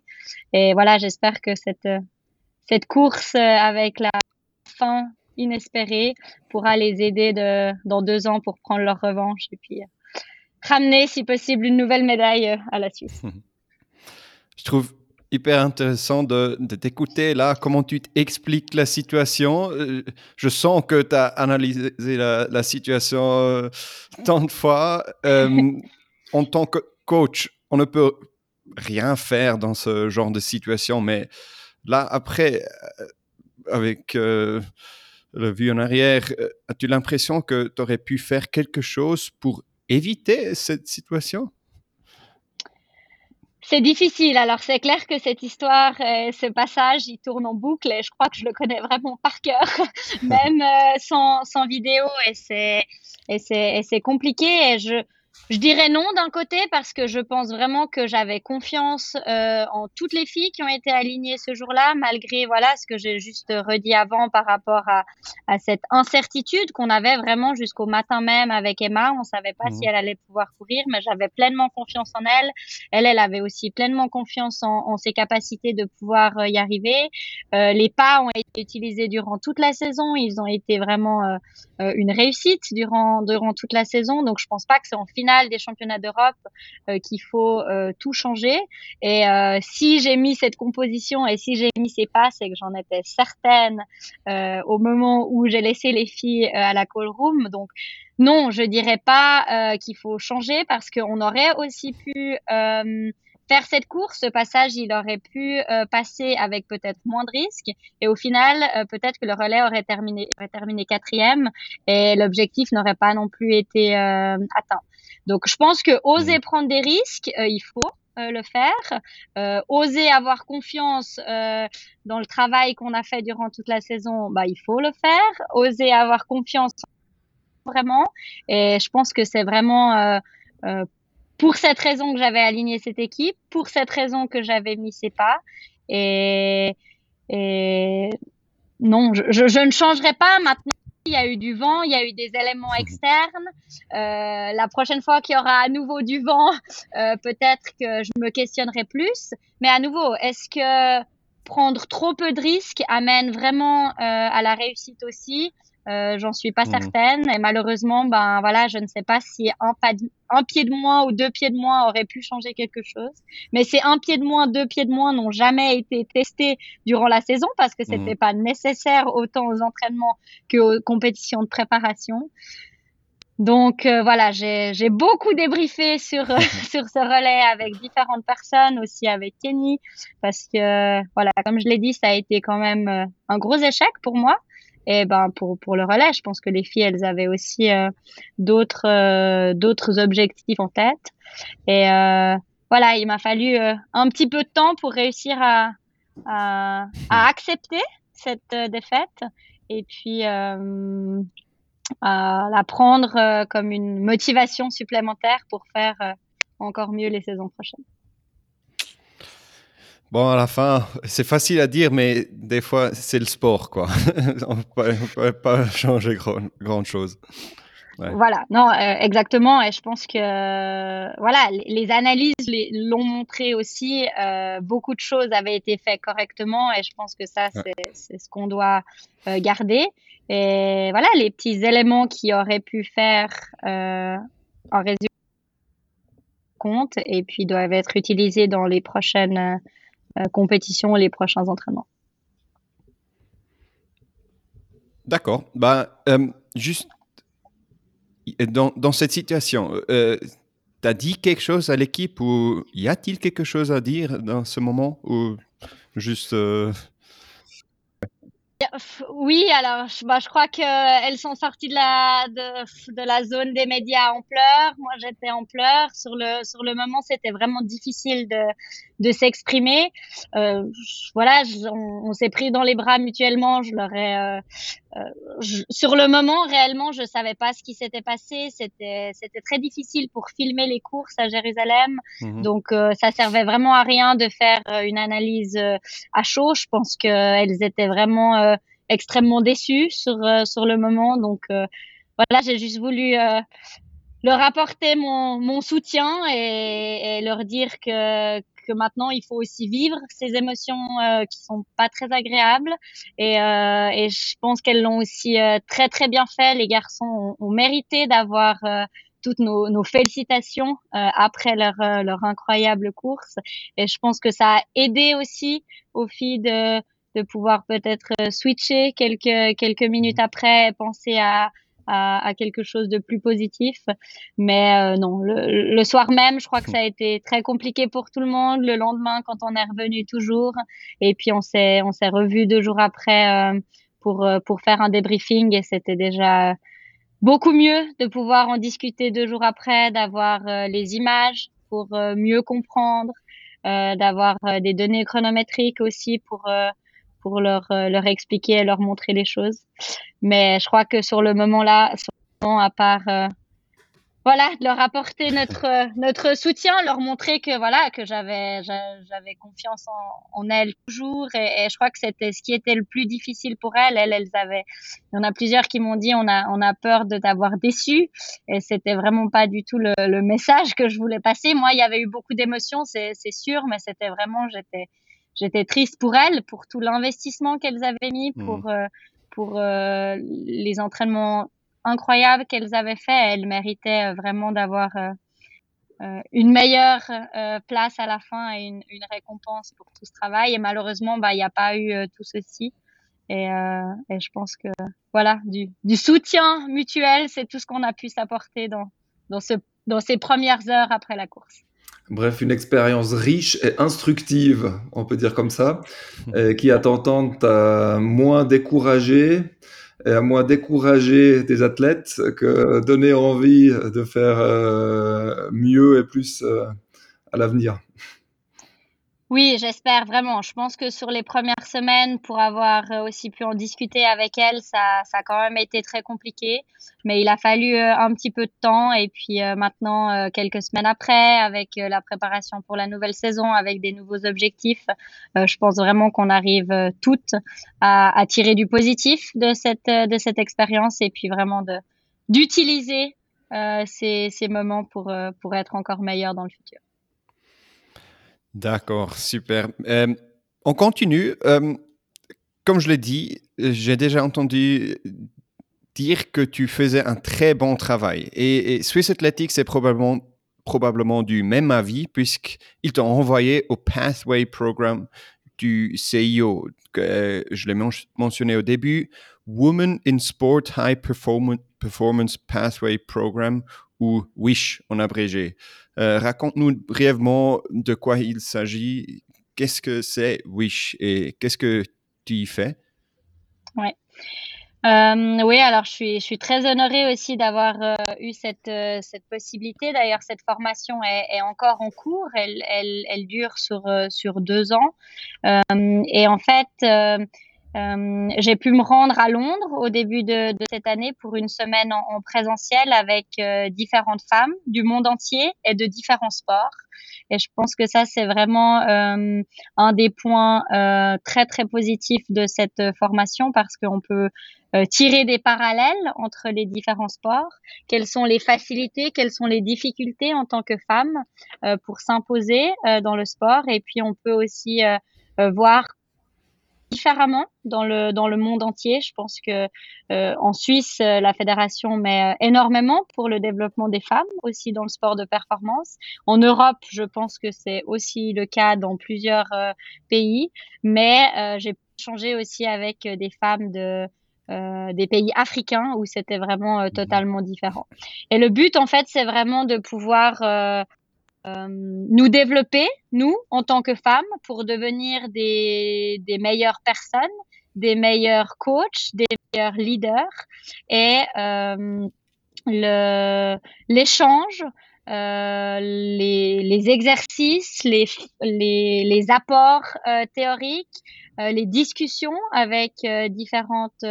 Et voilà, j'espère que cette, cette course avec la fin inespérée pourra les aider de, dans deux ans pour prendre leur revanche. Et puis, ramener, si possible, une nouvelle médaille euh, à la Suisse. Je trouve hyper intéressant de, t'écouter là, comment tu expliques la situation. Euh, je sens que tu as analysé la, situation euh, tant de fois. en tant que coach, on ne peut rien faire dans ce genre de situation, mais là, après, avec le vue en arrière, as-tu l'impression que tu aurais pu faire quelque chose pour éviter cette situation? C'est difficile. Alors, c'est clair que cette histoire, ce passage, il tourne en boucle et je crois que je le connais vraiment par cœur, même euh, sans, vidéo. Et c'est, et c'est compliqué. Et je, je dirais non d'un côté parce que je pense vraiment que j'avais confiance euh, en toutes les filles qui ont été alignées ce jour-là, malgré voilà ce que j'ai juste redit avant par rapport à, à cette incertitude qu'on avait vraiment jusqu'au matin même avec Emma. On savait pas si mmh. elle allait pouvoir courir, mais j'avais pleinement confiance en elle. Elle, elle avait aussi pleinement confiance en, en ses capacités de pouvoir euh, y arriver. Euh, les pas ont été utilisés durant toute la saison. Ils ont été vraiment une réussite durant durant toute la saison. Donc je pense pas que c'est en des championnats d'Europe euh, qu'il faut euh, tout changer. Et euh, si j'ai mis cette composition et si j'ai mis ces passes et que j'en étais certaine au moment où j'ai laissé les filles à la call room, donc non, je dirais pas qu'il faut changer parce qu'on aurait aussi pu faire cette course, ce passage, il aurait pu passer avec peut-être moins de risques. Et au final, peut-être que le relais aurait terminé, aurait terminé quatrième et l'objectif n'aurait pas non plus été atteint. Donc, je pense que oser mmh. prendre des risques, euh, il faut euh, le faire. Euh, oser avoir confiance dans le travail qu'on a fait durant toute la saison, bah, il faut le faire. Oser avoir confiance vraiment. Et je pense que c'est vraiment pour cette raison que j'avais aligné cette équipe, pour cette raison que j'avais mis ces pas. Et, et non, je, je ne changerai pas maintenant il y a eu du vent, il y a eu des éléments mhm. externes. Euh, la prochaine fois qu'il y aura à nouveau du vent, euh, peut-être que je me questionnerai plus. Mais à nouveau, est-ce que prendre trop peu de risques amène vraiment euh, à la réussite aussi? Euh, j'en suis pas mmh. certaine. Et malheureusement, ben voilà, je ne sais pas si un, pas un pied de moins ou deux pieds de moins aurait pu changer quelque chose. Mais ces un pied de moins, deux pieds de moins n'ont jamais été testés durant la saison parce que c'était mmh. pas nécessaire autant aux entraînements qu'aux compétitions de préparation. Donc euh, voilà, j'ai beaucoup débriefé sur sur ce relais avec différentes personnes, aussi avec Kenny, parce que voilà, comme je l'ai dit, ça a été quand même euh, un gros échec pour moi. Et ben pour pour le relais, je pense que les filles, elles avaient aussi euh, d'autres euh, d'autres objectifs en tête. Et euh, voilà, il m'a fallu un petit peu de temps pour réussir à à, à accepter cette défaite et puis à la prendre comme une motivation supplémentaire pour faire encore mieux les saisons prochaines. Bon, à la fin, c'est facile à dire, mais des fois, c'est le sport, quoi. on ne peut, pas changer grand, grand chose. Voilà, non, euh, exactement. Et je pense que voilà, les, analyses l'ont montré aussi. Euh, beaucoup de choses avaient été faites correctement, et je pense que ça, c'est ce qu'on doit euh, garder. Et voilà, les petits éléments qui auraient pu faire en résumé compte, et puis doivent être utilisés dans les prochaines euh, compétition les prochains entraînements. D'accord. Ben, euh, juste dans, dans, cette situation, euh, tu as dit quelque chose à l'équipe ou y a-t-il quelque chose à dire dans ce moment ou juste oui, alors je, bah, je crois qu'elles sont sorties de la, de, la zone des médias en pleurs. Moi, j'étais en pleurs. Sur le, sur le moment, c'était vraiment difficile de, de s'exprimer. Euh, voilà, on, s'est pris dans les bras mutuellement. Je leur ai, euh, sur le moment, réellement, je savais pas ce qui s'était passé. C'était, c'était très difficile pour filmer les courses à Jérusalem. Mhm. Donc, euh, ça servait vraiment à rien de faire euh, une analyse euh, à chaud. Je pense qu'elles étaient vraiment extrêmement déçues sur, sur le moment. Donc, voilà, j'ai juste voulu leur apporter mon, mon soutien et, et, leur dire que, que maintenant il faut aussi vivre ces émotions euh, qui sont pas très agréables. Et, euh, et je pense qu'elles l'ont aussi euh, très très bien fait. Les garçons ont, mérité d'avoir euh, toutes nos, nos félicitations après leur, leur incroyable course. Et je pense que ça a aidé aussi aux filles de de pouvoir peut-être switcher quelques quelques minutes après, penser à à, quelque chose de plus positif. Mais euh, non, le, soir même, je crois que ça a été très compliqué pour tout le monde. Le lendemain, quand on est revenu toujours, et puis on s'est on s'est revu deux jours après euh, pour euh, pour faire un débriefing et c'était déjà beaucoup mieux de pouvoir en discuter deux jours après, d'avoir les images pour mieux comprendre, d'avoir des données chronométriques aussi pour pour leur, euh, leur expliquer et leur montrer les choses. Mais je crois que sur le moment là, à part euh, voilà, leur apporter notre euh, notre soutien, leur montrer que voilà que j'avais j'avais confiance en, elles toujours et, je crois que c'était ce qui était le plus difficile pour elles. Elles, elles avaient, il y en a plusieurs qui m'ont dit on a on a peur de t'avoir déçu et c'était vraiment pas du tout le, le message que je voulais passer. Moi, il y avait eu beaucoup d'émotions, c'est sûr, mais c'était vraiment j'étais j'étais triste pour elles, pour tout l'investissement qu'elles avaient mis, mmh. pour, euh, pour euh, les entraînements incroyables qu'elles avaient fait. Elles méritaient euh, vraiment d'avoir une meilleure place à la fin et une, une, récompense pour tout ce travail. Et malheureusement, bah, il n'y a pas eu tout ceci. Et, et, je pense que voilà, du, du soutien mutuel, c'est tout ce qu'on a pu s'apporter dans, dans, ce, dans ces premières heures après la course. Bref, une expérience riche et instructive, on peut dire comme ça, et qui a tendance à moins décourager et à moins décourager des athlètes que donner envie de faire euh, mieux et plus euh, à l'avenir. Oui, j'espère vraiment. Je pense que sur les premières semaines, pour avoir euh, aussi pu en discuter avec elle, ça, ça a quand même été très compliqué. Mais il a fallu euh, un petit peu de temps. Et puis euh, maintenant, quelques semaines après, avec la préparation pour la nouvelle saison, avec des nouveaux objectifs, je pense vraiment qu'on arrive toutes à, à, tirer du positif de cette, de cette expérience et puis vraiment d'utiliser ces, ces moments pour, pour être encore meilleur dans le futur. D'accord, super. Euh, on continue. Euh, comme je l'ai dit, j'ai déjà entendu dire que tu faisais un très bon travail. Et, Swiss Athletics est probablement, probablement du même avis, puisqu'ils t'ont envoyé au Pathway Programme du CIO, que euh, je l'ai mentionné au début, Women in Sport High Performance Pathway Program, ou WISH en abrégé. Euh, raconte-nous brièvement de quoi il s'agit, qu'est-ce que c'est Wish et qu'est-ce que tu y fais? Ouais. Euh, oui, alors je suis, je suis très honorée aussi d'avoir euh, eu cette, cette possibilité. D'ailleurs, cette formation est, est, encore en cours. Elle, elle, elle dure sur, sur deux ans. et en fait, euh, j'ai pu me rendre à Londres au début de, de cette année pour une semaine en, en présentiel avec euh, différentes femmes du monde entier et de différents sports. Et je pense que ça, c'est vraiment euh, un des points euh, très, très positifs de cette formation parce qu'on peut euh, tirer des parallèles entre les différents sports. Quelles sont les facilités, quelles sont les difficultés en tant que femme pour s'imposer dans le sport? Et puis, on peut aussi voir différemment dans le dans le monde entier. Je pense que euh, en Suisse, euh, la fédération met euh, énormément pour le développement des femmes aussi dans le sport de performance. En Europe, je pense que c'est aussi le cas dans plusieurs pays, mais j'ai changé aussi avec des femmes de des pays africains où c'était vraiment totalement différent. Et le but, en fait, c'est vraiment de pouvoir euh, nous développer, nous, en tant que femmes, pour devenir des, meilleures personnes, des meilleurs coachs, des meilleurs leaders. Et euh, l'échange les, les, exercices, les, les apports théoriques, les discussions avec différentes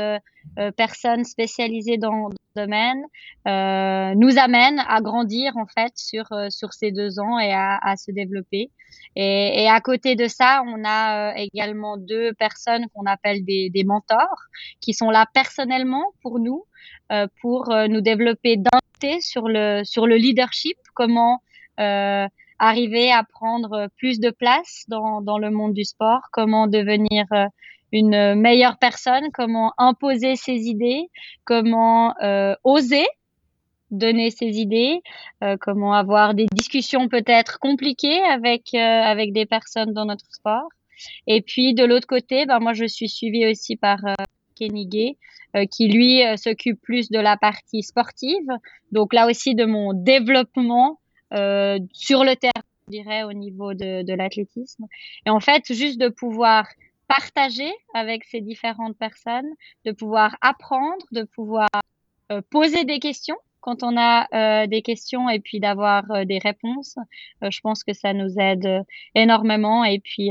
personnes spécialisées dans, domaine nous amènent à grandir en fait sur sur ces deux ans et à, se développer. Et, à côté de ça, on a également deux personnes qu'on appelle des, mentors qui sont là personnellement pour nous euh, pour euh, nous développer d'un sur le sur le leadership, comment euh, arriver à prendre plus de place dans, dans le monde du sport, comment devenir une meilleure personne, comment imposer ses idées, comment oser donner ses idées, comment avoir des discussions peut-être compliquées avec avec des personnes dans notre sport. Et puis de l'autre côté, ben moi je suis suivie aussi par Kenny Gay, euh, qui lui euh, s'occupe plus de la partie sportive. Donc là aussi de mon développement euh, sur le terrain, je dirais, au niveau de, de l'athlétisme. Et en fait, juste de pouvoir partager avec ces différentes personnes, de pouvoir apprendre, de pouvoir poser des questions quand on a euh, des questions et puis d'avoir des réponses. je pense que ça nous aide énormément. Et puis,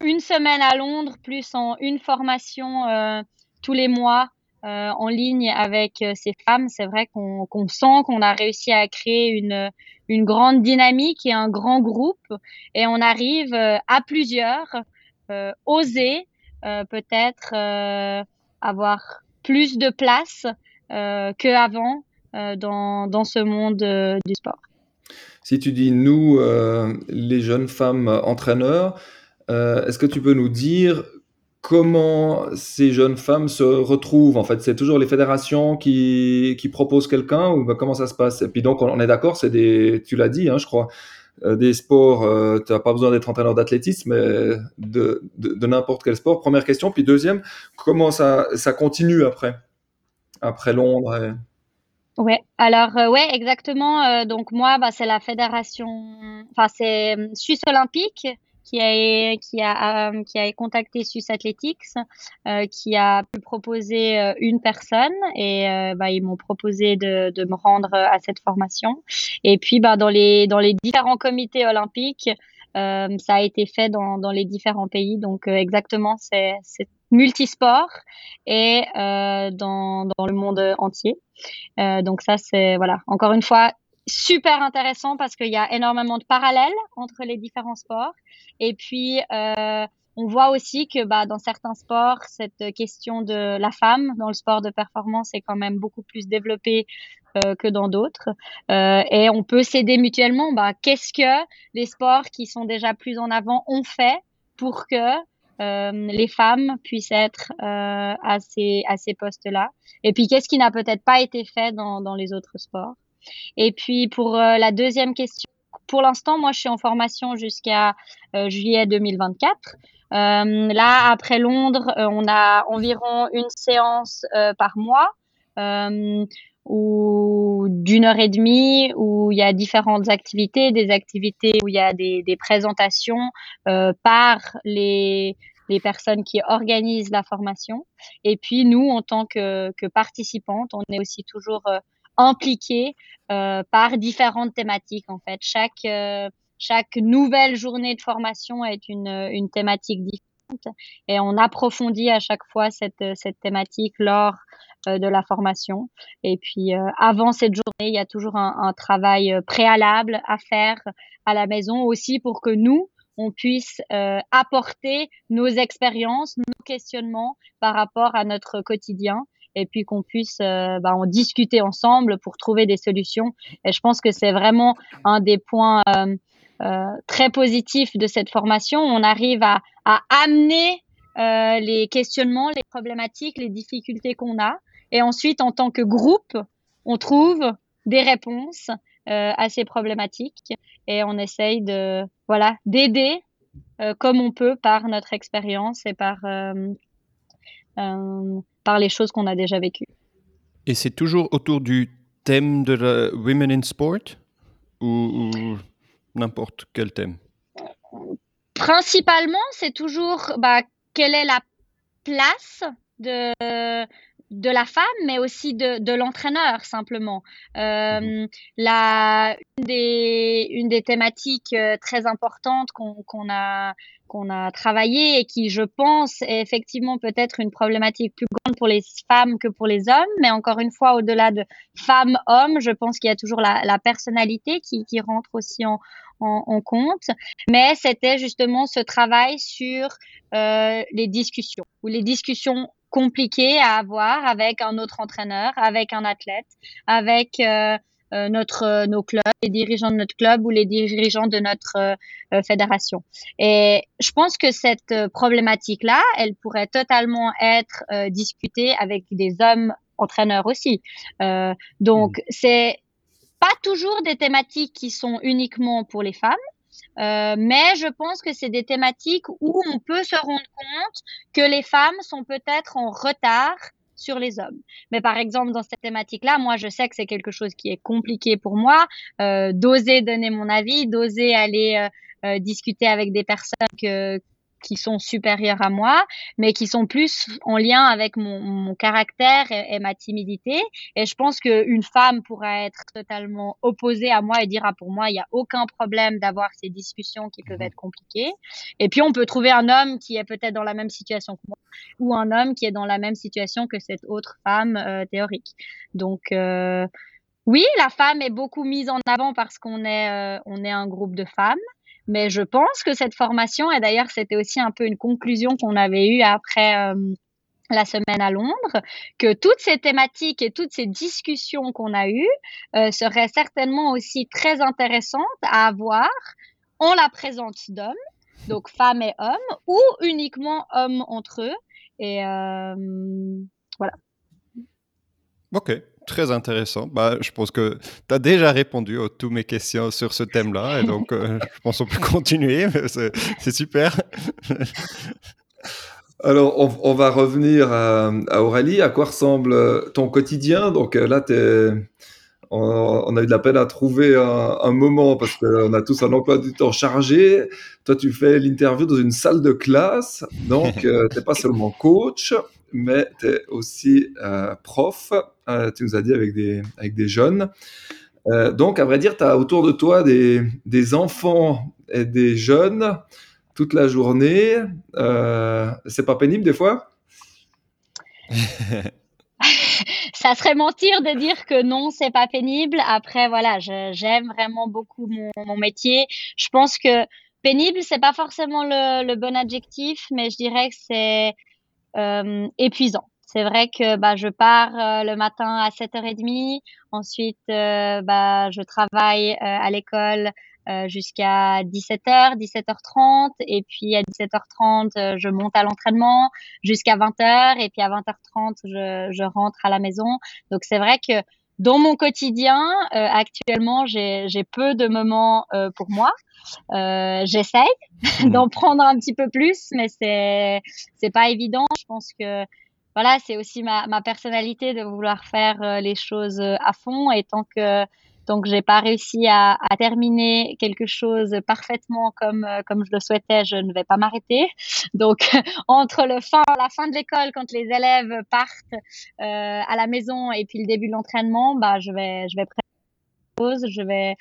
une semaine à Londres, plus en une formation tous les mois euh, en ligne avec euh, ces femmes, c'est vrai qu'on sent qu'on a réussi à créer une, grande dynamique et un grand groupe et on arrive euh, à plusieurs oser peut-être avoir plus de place qu'avant dans, dans ce monde du sport. Si tu dis nous, les jeunes femmes entraîneurs, est-ce que tu peux nous dire comment ces jeunes femmes se retrouvent? En fait, c'est toujours les fédérations qui, qui proposent quelqu'un ou ben, comment ça se passe? Et puis donc, on, est d'accord, c'est des, tu l'as dit, hein, je crois, euh, des sports, euh, tu n'as pas besoin d'être entraîneur d'athlétisme, mais de, n'importe quel sport. Première question. Puis deuxième, comment ça, continue après, après Londres Ouais, alors euh, ouais, exactement. donc moi, bah, c'est la fédération, enfin c'est Suisse Olympique qui a, qui a, euh, qui a contacté Swiss Athletics, euh, qui a pu proposer euh, une personne et bah, ils m'ont proposé de, de me rendre à cette formation. Et puis bah, dans, les, dans les différents comités olympiques, ça a été fait dans, dans les différents pays. Donc exactement, c'est multisport et dans, dans le monde entier. Donc ça, c'est voilà, encore une fois, super intéressant parce qu'il y a énormément de parallèles entre les différents sports. Et puis, euh, on voit aussi que bah, dans certains sports, cette question de la femme dans le sport de performance est quand même beaucoup plus développée euh, que dans d'autres. Euh, et on peut s'aider mutuellement. Bah, Qu'est-ce que les sports qui sont déjà plus en avant ont fait pour que euh, les femmes puissent être euh, à ces, à ces postes-là? Et puis, qu'est-ce qui n'a peut-être pas été fait dans, dans les autres sports? Et puis pour euh, la deuxième question, pour l'instant, moi, je suis en formation jusqu'à euh, juillet 2024. Euh, là, après Londres, on a environ une séance par mois ou d'une heure et demie où il y a différentes activités, des activités où il y a des, présentations par les, personnes qui organisent la formation. Et puis nous, en tant que participantes, on est aussi toujours impliqués euh, par différentes thématiques en fait. Chaque euh, chaque nouvelle journée de formation est une, une thématique différente et on approfondit à chaque fois cette, cette thématique lors euh, de la formation. Et puis avant cette journée, il y a toujours un, travail préalable à faire à la maison aussi pour que nous, on puisse apporter nos expériences, nos questionnements par rapport à notre quotidien et puis qu'on puisse euh, bah, en discuter ensemble pour trouver des solutions. Et je pense que c'est vraiment un des points euh, euh, très positifs de cette formation. On arrive à, à amener les questionnements, les problématiques, les difficultés qu'on a. Et ensuite, en tant que groupe, on trouve des réponses à ces problématiques et on essaye de voilà d'aider comme on peut par notre expérience et par par les choses qu'on a déjà vécues. Et c'est toujours autour du thème de la Women in Sport ou, n'importe quel thème? Principalement, c'est toujours bah, quelle est la place de de la femme, mais aussi de, de l'entraîneur simplement. Euh, mhm. la, une, des, une des thématiques euh, très importantes qu'on qu'on a qu'on a travaillé et qui, je pense, est effectivement peut-être une problématique plus grande pour les femmes que pour les hommes. Mais encore une fois, au-delà de femmes-hommes, je pense qu'il y a toujours la, la personnalité qui, qui rentre aussi en, en, en compte. Mais c'était justement ce travail sur euh, les discussions ou les discussions compliqué à avoir avec un autre entraîneur, avec un athlète, avec euh, euh, notre euh, nos clubs, les dirigeants de notre club ou les dirigeants de notre fédération. Et je pense que cette problématique-là, elle pourrait totalement être discutée avec des hommes entraîneurs aussi. donc mmh. c'est pas toujours des thématiques qui sont uniquement pour les femmes. Euh, mais je pense que c'est des thématiques où on peut se rendre compte que les femmes sont peut-être en retard sur les hommes. Mais par exemple, dans cette thématique-là, moi, je sais que c'est quelque chose qui est compliqué pour moi, euh, d'oser donner mon avis, d'oser aller euh, discuter avec des personnes que, qui sont supérieurs à moi, mais qui sont plus en lien avec mon, mon caractère et, ma timidité. Et je pense qu'une femme pourrait être totalement opposée à moi et dire, ah, pour moi, il n'y a aucun problème d'avoir ces discussions qui peuvent mhm. être compliquées. Et puis, on peut trouver un homme qui est peut-être dans la même situation que moi, ou un homme qui est dans la même situation que cette autre femme euh, théorique. Donc, euh, oui, la femme est beaucoup mise en avant parce qu'on est, euh, on est un groupe de femmes. Mais je pense que cette formation, et d'ailleurs c'était aussi un peu une conclusion qu'on avait eue après euh, la semaine à Londres, que toutes ces thématiques et toutes ces discussions qu'on a eues euh, seraient certainement aussi très intéressantes à avoir en la présence d'hommes, donc femmes et hommes, ou uniquement hommes entre eux. Et euh, voilà. Ok, très intéressant. Bah, je pense que tu as déjà répondu à toutes mes questions sur ce thème-là. Et donc, euh, je pense qu'on peut continuer. C'est super. Alors, on, va revenir à, Aurélie. À quoi ressemble ton quotidien? Donc euh, là, on, a eu de la peine à trouver un, moment parce qu'on a tous un emploi du temps chargé. Toi, tu fais l'interview dans une salle de classe. Donc, euh, tu n'es pas seulement coach, mais tu es aussi prof euh, tu nous as dit, avec des, avec des jeunes. Euh, donc, à vrai dire, tu as autour de toi des, des, enfants et des jeunes toute la journée. Euh, c'est pas pénible des fois? Ça serait mentir de dire que non, c'est pas pénible. Après, voilà, j'aime vraiment beaucoup mon, mon, métier. Je pense que pénible, c'est pas forcément le, le, bon adjectif, mais je dirais que c'est euh, épuisant. C'est vrai que bah, je pars euh, le matin à 7h30. Ensuite, euh, bah, je travaille euh, à l'école jusqu'à 17h, 17h30. Et puis à 17h30, je monte à l'entraînement jusqu'à 20h. Et puis à 20h30, je, je rentre à la maison. Donc c'est vrai que dans mon quotidien, actuellement, j'ai peu de moments pour moi. Euh, J'essaye mmh. d'en prendre un petit peu plus, mais c'est c'est pas évident. Je pense que voilà, c'est aussi ma, ma, personnalité de vouloir faire euh, les choses euh, à fond. Et tant que donc j'ai pas réussi à, à, terminer quelque chose parfaitement comme euh, comme je le souhaitais, je ne vais pas m'arrêter. Donc entre le fin la fin de l'école quand les élèves partent euh, à la maison et puis le début de l'entraînement, bah je vais je vais je vais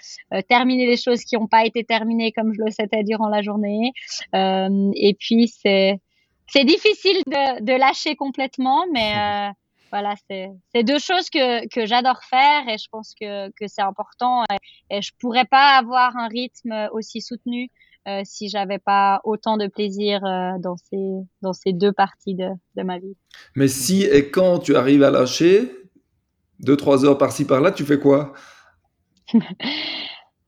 terminer les choses qui n'ont pas été terminées comme je le souhaitais durant la journée. Euh, et puis c'est c'est difficile de, de, lâcher complètement, mais euh, voilà, c'est deux choses que, que j'adore faire et je pense que, que c'est important. Et, et, je pourrais pas avoir un rythme aussi soutenu euh, si j'avais pas autant de plaisir euh, dans, ces, dans ces deux parties de, de ma vie. Mais si et quand tu arrives à lâcher, deux, trois heures par-ci par-là, tu fais quoi?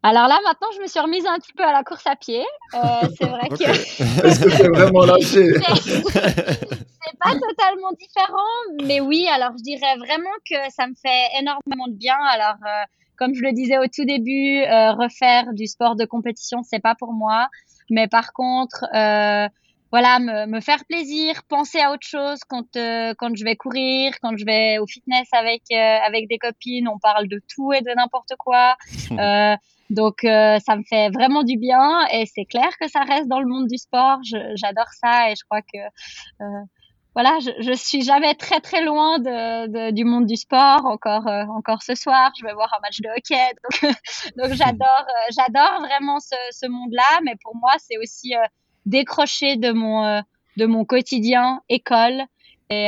Alors là, maintenant, je me suis remise un petit peu à la course à pied. Euh, c'est vrai que. Est-ce que c'est vraiment lâché C'est pas totalement différent, mais oui. Alors, je dirais vraiment que ça me fait énormément de bien. Alors, euh, comme je le disais au tout début, euh, refaire du sport de compétition, c'est pas pour moi. Mais par contre, euh, voilà, me, me, faire plaisir, penser à autre chose quand euh, quand je vais courir, quand je vais au fitness avec euh, avec des copines, on parle de tout et de n'importe quoi. Euh, donc euh, ça me fait vraiment du bien et c'est clair que ça reste dans le monde du sport. J'adore ça et je crois que voilà, je, je suis jamais très très loin de, du monde du sport. Encore euh, encore ce soir, je vais voir un match de hockey. Donc, donc j'adore euh, j'adore vraiment ce, ce monde-là. Mais pour moi, c'est aussi euh, décrocher de mon de mon quotidien école et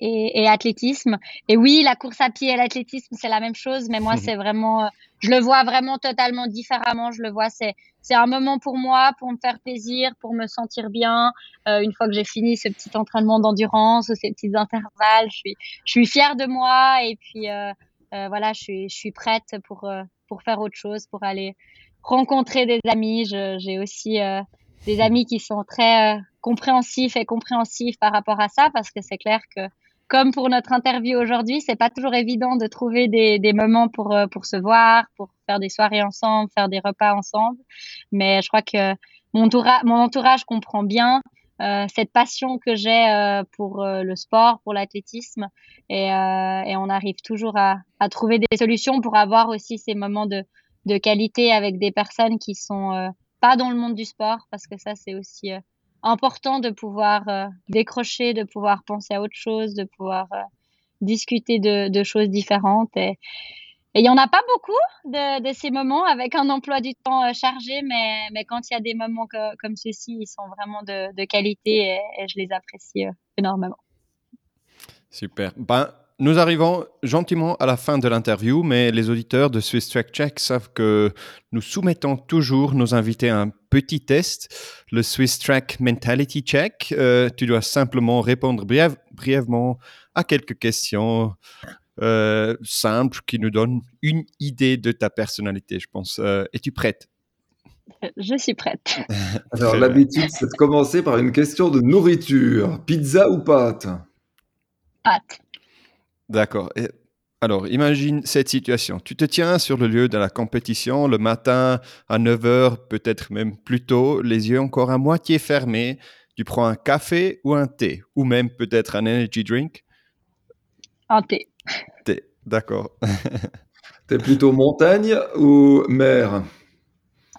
et, et, athlétisme. Et oui, la course à pied et l'athlétisme, c'est la même chose, mais moi, c'est vraiment, euh, je le vois vraiment totalement différemment. Je le vois, c'est, c'est un moment pour moi, pour me faire plaisir, pour me sentir bien. Euh, une fois que j'ai fini ce petit entraînement d'endurance ou ces petits intervalles, je suis, je suis fière de moi et puis euh, euh voilà, je suis, je suis prête pour euh, pour faire autre chose, pour aller rencontrer des amis. j'ai aussi des amis qui sont très compréhensifs et compréhensifs par rapport à ça, parce que c'est clair que comme pour notre interview aujourd'hui, c'est pas toujours évident de trouver des, des moments pour euh, pour se voir, pour faire des soirées ensemble, faire des repas ensemble. Mais je crois que mon entourage, mon entourage comprend bien euh, cette passion que j'ai euh, pour euh, le sport, pour l'athlétisme, et, euh, et, on arrive toujours à, à, trouver des solutions pour avoir aussi ces moments de, de qualité avec des personnes qui sont pas dans le monde du sport, parce que ça c'est aussi important de pouvoir euh, décrocher, de pouvoir penser à autre chose, de pouvoir euh, discuter de, choses différentes. Et il n'y en a pas beaucoup de, ces moments avec un emploi du temps euh, chargé, mais, mais quand il y a des moments comme ceux-ci, ils sont vraiment de, de qualité et, et, je les apprécie énormément. Super. Ben, nous arrivons gentiment à la fin de l'interview, mais les auditeurs de Swiss Track Check savent que nous soumettons toujours nos invités à un petit test, le Swiss Track Mentality Check. Euh, tu dois simplement répondre briève, brièvement à quelques questions euh, simples qui nous donnent une idée de ta personnalité, je pense. Euh, Es-tu prête? Je suis prête. Alors, l'habitude, c'est de commencer par une question de nourriture. Pizza ou pâte? Pâte. D'accord. Alors, imagine cette situation. Tu te tiens sur le lieu de la compétition le matin à 9h, peut-être même plus tôt, les yeux encore à moitié fermés. Tu prends un café ou un thé, ou même peut-être un energy drink? Un thé. Thé, d'accord. T'es plutôt montagne ou mer?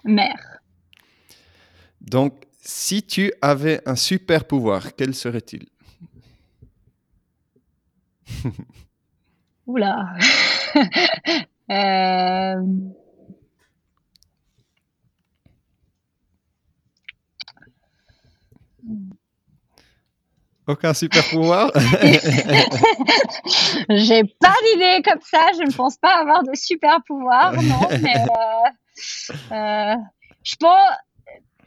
Mer. Donc, si tu avais un super pouvoir, quel serait-il? Oula. euh... Aucun super pouvoir J'ai pas d'idée comme ça. Je ne pense pas avoir de super pouvoir, non. Mais euh, euh, je pense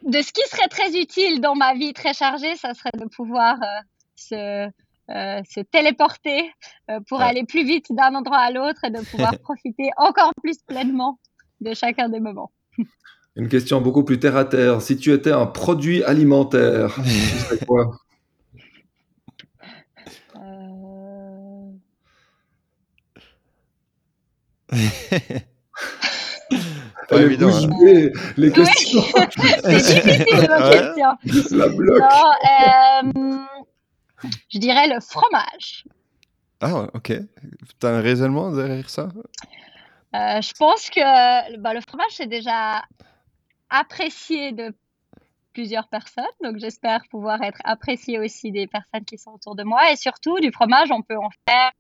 de ce qui serait très utile dans ma vie très chargée, ça serait de pouvoir euh, se euh, se téléporter euh, pour ouais. aller plus vite d'un endroit à l'autre et de pouvoir profiter encore plus pleinement de chacun des moments. Une question beaucoup plus terre à terre. Si tu étais un produit alimentaire, tu serais quoi? Euh... Pas évident. Hein. Les questions. C'est difficile, vos questions. La bloque. Non, euh, je dirais le fromage. Ah, ok. Tu as un raisonnement derrière ça? Euh, Je pense que bah, le fromage, c'est déjà apprécié de plusieurs personnes. Donc, j'espère pouvoir être apprécié aussi des personnes qui sont autour de moi. Et surtout, du fromage, on peut en faire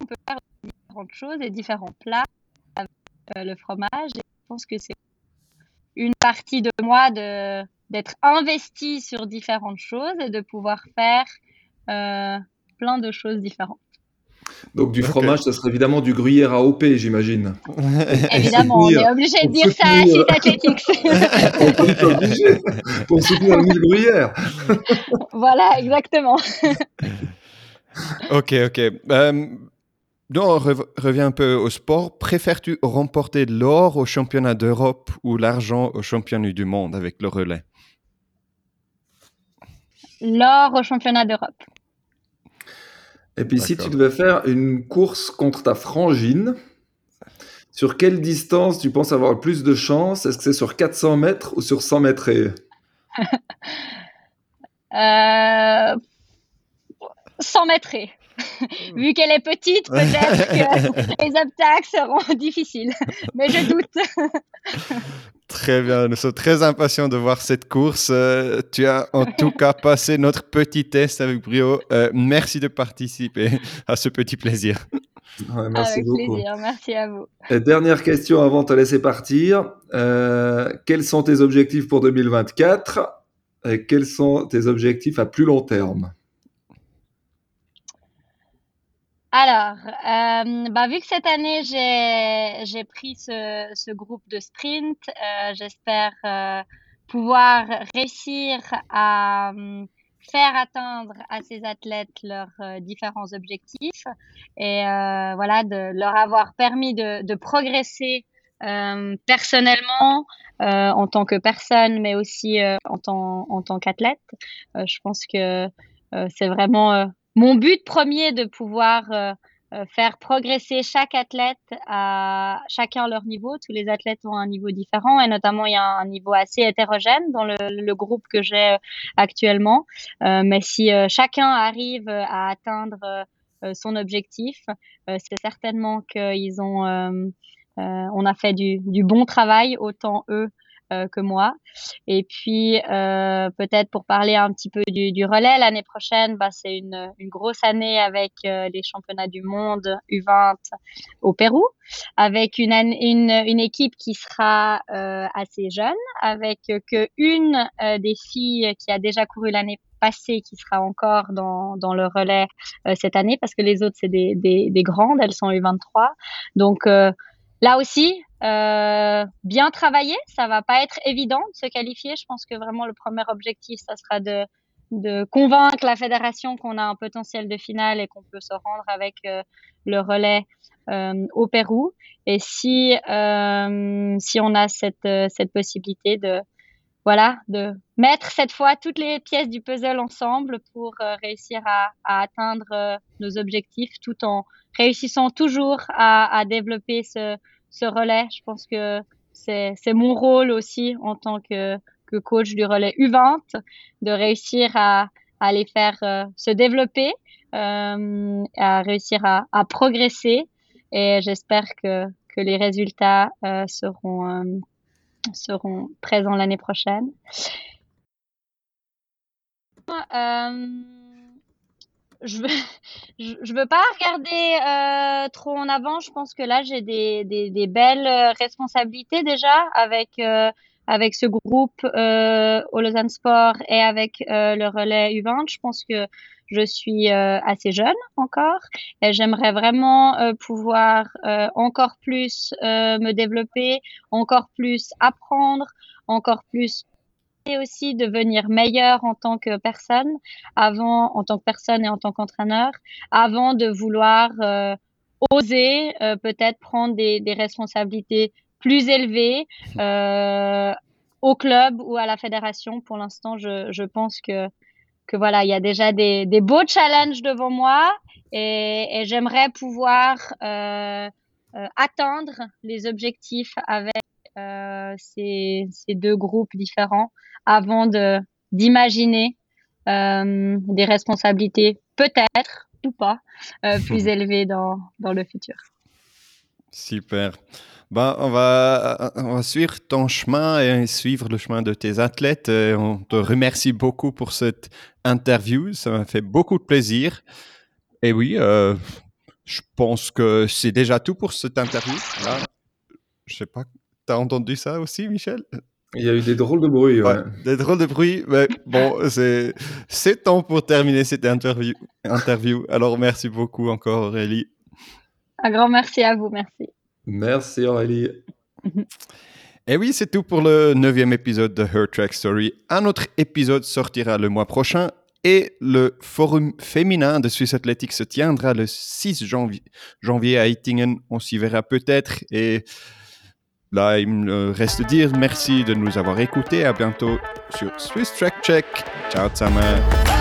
on peut faire différentes choses et différents plats avec euh, le fromage. Et je pense que c'est une partie de moi de d'être investi sur différentes choses et de pouvoir faire euh, plein de choses différentes. Donc du fromage, okay. ça serait évidemment du gruyère AOP, j'imagine. évidemment, on est obligé de dire ça à Site Athletics. on est obligé pour soutenir le gruyère. voilà, exactement. ok, ok. Um, donc, on rev revient un peu au sport. Préfères-tu remporter l'or au championnat d'Europe ou l'argent au championnat du monde avec le relais? L'or au championnat d'Europe. Et puis, si tu devais faire une course contre ta frangine, sur quelle distance tu penses avoir le plus de chance? Est-ce que c'est sur 400 mètres ou sur 100 mètres euh... 100 mètres. vu qu'elle est petite, peut-être que les obstacles seront difficiles. Mais je doute. Très bien, nous sommes très impatients de voir cette course. Euh, tu as en tout cas passé notre petit test avec brio. Euh, merci de participer à ce petit plaisir. merci avec plaisir, merci à vous. dernière question avant de te laisser partir. Euh, quels sont tes objectifs pour 2024 et quels sont tes objectifs à plus long terme? Alors, euh, bah, vu que cette année, j'ai pris ce, groupe de sprint, euh, j'espère euh, pouvoir réussir à faire atteindre à ces athlètes leurs différents objectifs et voilà, de leur avoir permis de, progresser personnellement en tant que personne, mais aussi en tant qu'athlète. je pense que c'est vraiment mon but premier de pouvoir euh, euh, faire progresser chaque athlète à chacun leur niveau. Tous les athlètes ont un niveau différent et notamment il y a un niveau assez hétérogène dans le, le groupe que j'ai euh, actuellement. Euh, mais si chacun arrive à atteindre son objectif, c'est certainement qu'ils ont, on a fait du, du bon travail autant eux euh, que moi. Et puis, euh, peut-être pour parler un petit peu du, du relais, l'année prochaine, bah, c'est une, une, grosse année avec euh, les championnats du monde U20 au Pérou, avec une, une, une équipe qui sera euh, assez jeune, avec que une des filles qui a déjà couru l'année passée qui sera encore dans, dans le relais cette année, parce que les autres, c'est des, des, des, grandes, elles sont U23. Donc, Là aussi, euh, bien travailler. Ça va pas être évident de se qualifier. Je pense que vraiment le premier objectif, ça sera de, convaincre la fédération qu'on a un potentiel de finale et qu'on peut se rendre avec euh, le relais euh, au Pérou. Et si si on a cette cette possibilité de voilà de mettre cette fois toutes les pièces du puzzle ensemble pour réussir à, atteindre nos objectifs tout en réussissant toujours à développer ce, ce relais. Je pense que c'est mon rôle aussi en tant que, coach du relais U20 de réussir à, les faire euh, se développer, euh, à réussir à, progresser. Et j'espère que, les résultats euh, seront présents l'année prochaine. Je veux, veux pas regarder euh, trop en avant. Je pense que là, j'ai des, belles euh, responsabilités déjà avec euh, avec ce groupe au Lausanne Sport et avec le relais U20. Je pense que je suis assez jeune encore et j'aimerais vraiment pouvoir encore plus me développer, encore plus apprendre, encore plus aussi devenir meilleur en tant que personne, avant en tant que personne et en tant qu'entraîneur, avant de vouloir euh, oser euh, peut-être prendre des, des, responsabilités plus élevées euh, au club ou à la fédération. Pour l'instant, je, je, pense que que voilà, il y a déjà des, des beaux challenges devant moi et, et j'aimerais pouvoir atteindre les objectifs avec ces, ces, deux groupes différents avant de d'imaginer euh, des responsabilités peut-être ou pas euh, plus élevées dans, dans le futur. Super. Ben, on, va, on va suivre ton chemin et suivre le chemin de tes athlètes. Et on te remercie beaucoup pour cette interview. Ça m'a fait beaucoup de plaisir. Et oui, euh, je pense que c'est déjà tout pour cette interview. Là, je sais pas, tu as entendu ça aussi, Michel? Il y a eu des drôles de bruit. Ouais. Ouais, des drôles de bruit. Mais bon, c'est temps pour terminer cette interview, interview. Alors, merci beaucoup encore, Aurélie. Un grand merci à vous. Merci. Merci, Aurélie. Et oui, c'est tout pour le neuvième épisode de Her Track Story. Un autre épisode sortira le mois prochain et le forum féminin de Swiss Athletics se tiendra le 6 janvier, janvier à Eitingen. On s'y verra peut-être et Là, il me reste dire merci de nous avoir écoutés. À bientôt sur Swiss Track Check. Ciao, zusammen.